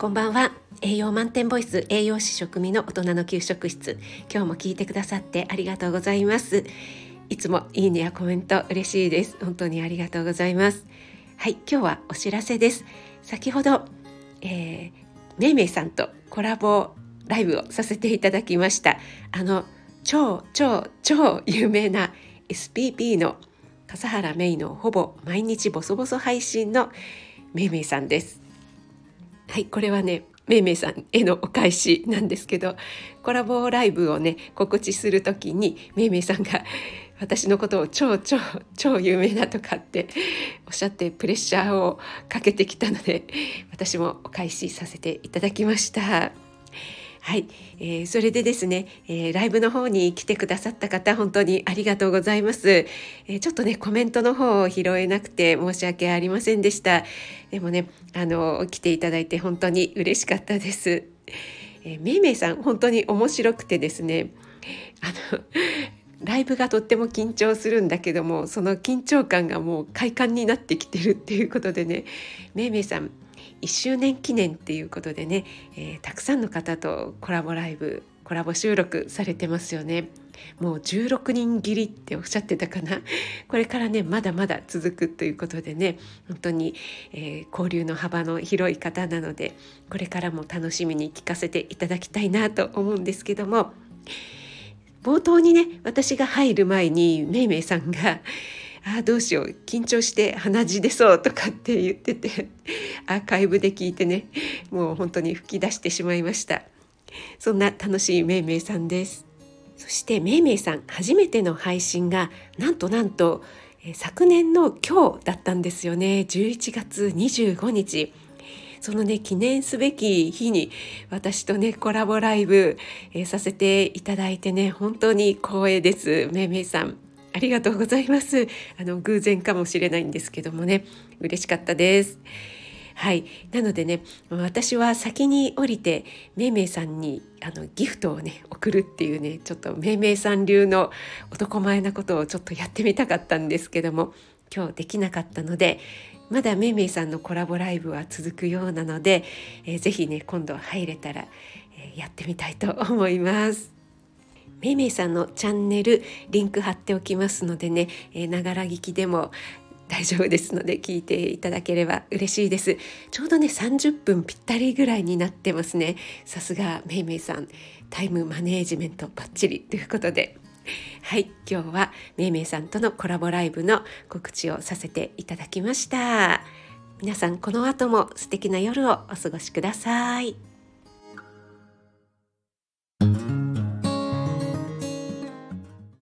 こんばんは。栄養満点ボイス栄養士食味の大人の給食室。今日も聞いてくださってありがとうございます。いつもいいねやコメント嬉しいです。本当にありがとうございます。はい今日はお知らせです。先ほど、えー、めいめいさんとコラボライブをさせていただきました。あの超超超有名な SPP の笠原メイのほぼ毎日ボソボソ配信のめいめいさんです。はいこれはねめいめいさんへのお返しなんですけどコラボライブをね告知する時にめいめいさんが私のことを超超超有名だとかっておっしゃってプレッシャーをかけてきたので私もお返しさせていただきました。はい、えー、それでですね、えー、ライブの方に来てくださった方本当にありがとうございます、えー、ちょっとねコメントの方を拾えなくて申し訳ありませんでした。でもねあの来ていただいて本当に嬉しかったです、えー、めいめいさん本当に面白くてですねあのライブがとっても緊張するんだけどもその緊張感がもう快感になってきてるっていうことでねめいめいさん1周年記念っていうことでね、えー、たくさんの方とコラボライブコラボ収録されてますよね。もう16人切りっておっしゃってたかな。これからねまだまだ続くということでね本当に、えー、交流の幅の広い方なのでこれからも楽しみに聞かせていただきたいなと思うんですけども冒頭にね私が入る前にめいめいさんがあどうしよう。緊張して鼻血出そうとかって言ってて アーカイブで聞いてねもう本当に吹き出してしまいました。そんな楽しいめいめいさんです。そしてめいめいさん初めての配信がなんとなんと昨年の今日だったんですよね。11月25日。そのね記念すべき日に私とねコラボライブ、えー、させていただいてね本当に光栄です。めいめいさん。ありがとうございます。あの偶然かもしれないんですけどもね。嬉しかったです。はい。なのでね私は先に降りてめいめいさんにあのギフトをね送るっていうねちょっとめいめいさん流の男前なことをちょっとやってみたかったんですけども今日できなかったのでまだめいめいさんのコラボライブは続くようなので、えー、ぜひね今度入れたら、えー、やってみたいと思います。めいめいさんのチャンネルリンク貼っておきますのでねながら聞きでも大丈夫ですので聞いていただければ嬉しいです。ちょうどね30分ぴったりぐらいになってますね。さすがめいめいさん。タイムマネージメントバッチリということで。はい今日はめいめいさんとのコラボライブの告知をさせていただきました。皆さんこの後も素敵な夜をお過ごしください。